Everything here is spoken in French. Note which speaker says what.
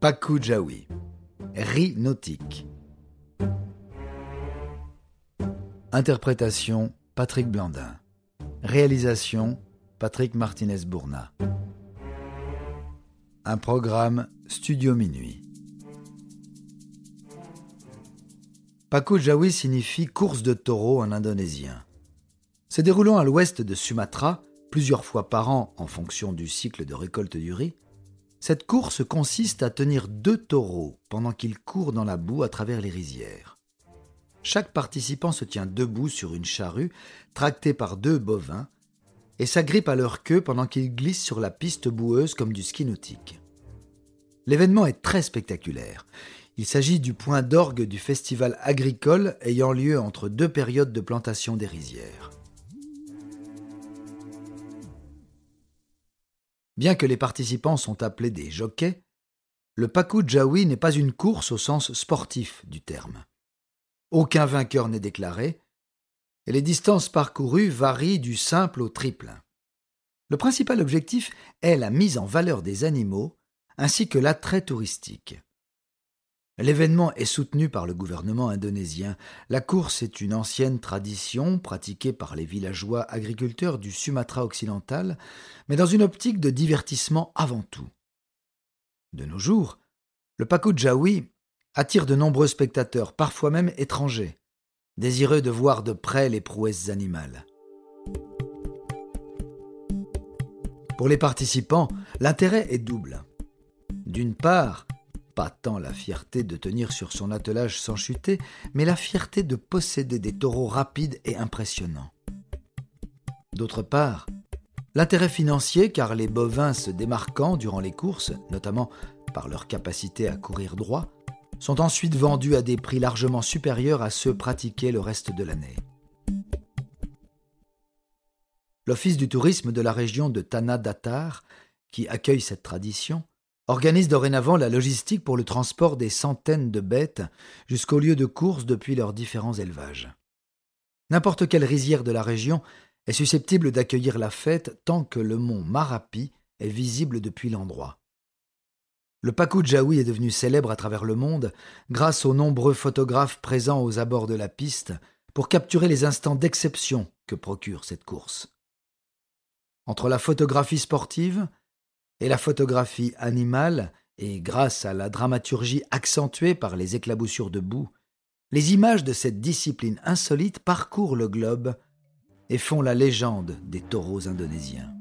Speaker 1: Paku Jawi, riz nautique. Interprétation Patrick Blandin. Réalisation Patrick Martinez-Bourna. Un programme Studio Minuit. Paku Jawi signifie course de taureau en indonésien. Se déroulant à l'ouest de Sumatra, plusieurs fois par an en fonction du cycle de récolte du riz, cette course consiste à tenir deux taureaux pendant qu'ils courent dans la boue à travers les rizières. Chaque participant se tient debout sur une charrue, tractée par deux bovins, et s'agrippe à leur queue pendant qu'ils glissent sur la piste boueuse comme du ski nautique. L'événement est très spectaculaire. Il s'agit du point d'orgue du festival agricole ayant lieu entre deux périodes de plantation des rizières. Bien que les participants sont appelés des jockeys, le Paku Jawi n'est pas une course au sens sportif du terme. Aucun vainqueur n'est déclaré, et les distances parcourues varient du simple au triple. Le principal objectif est la mise en valeur des animaux ainsi que l'attrait touristique. L'événement est soutenu par le gouvernement indonésien. La course est une ancienne tradition pratiquée par les villageois agriculteurs du Sumatra occidental, mais dans une optique de divertissement avant tout. De nos jours, le Paku Jawi attire de nombreux spectateurs, parfois même étrangers, désireux de voir de près les prouesses animales. Pour les participants, l'intérêt est double. D'une part, pas tant la fierté de tenir sur son attelage sans chuter, mais la fierté de posséder des taureaux rapides et impressionnants. D'autre part, l'intérêt financier car les bovins se démarquant durant les courses, notamment par leur capacité à courir droit, sont ensuite vendus à des prix largement supérieurs à ceux pratiqués le reste de l'année. L'Office du tourisme de la région de Tanah Datar, qui accueille cette tradition, organise dorénavant la logistique pour le transport des centaines de bêtes jusqu'au lieu de course depuis leurs différents élevages. N'importe quelle rizière de la région est susceptible d'accueillir la fête tant que le mont Marapi est visible depuis l'endroit. Le Paku Jawi est devenu célèbre à travers le monde grâce aux nombreux photographes présents aux abords de la piste pour capturer les instants d'exception que procure cette course. Entre la photographie sportive, et la photographie animale, et grâce à la dramaturgie accentuée par les éclaboussures de boue, les images de cette discipline insolite parcourent le globe et font la légende des taureaux indonésiens.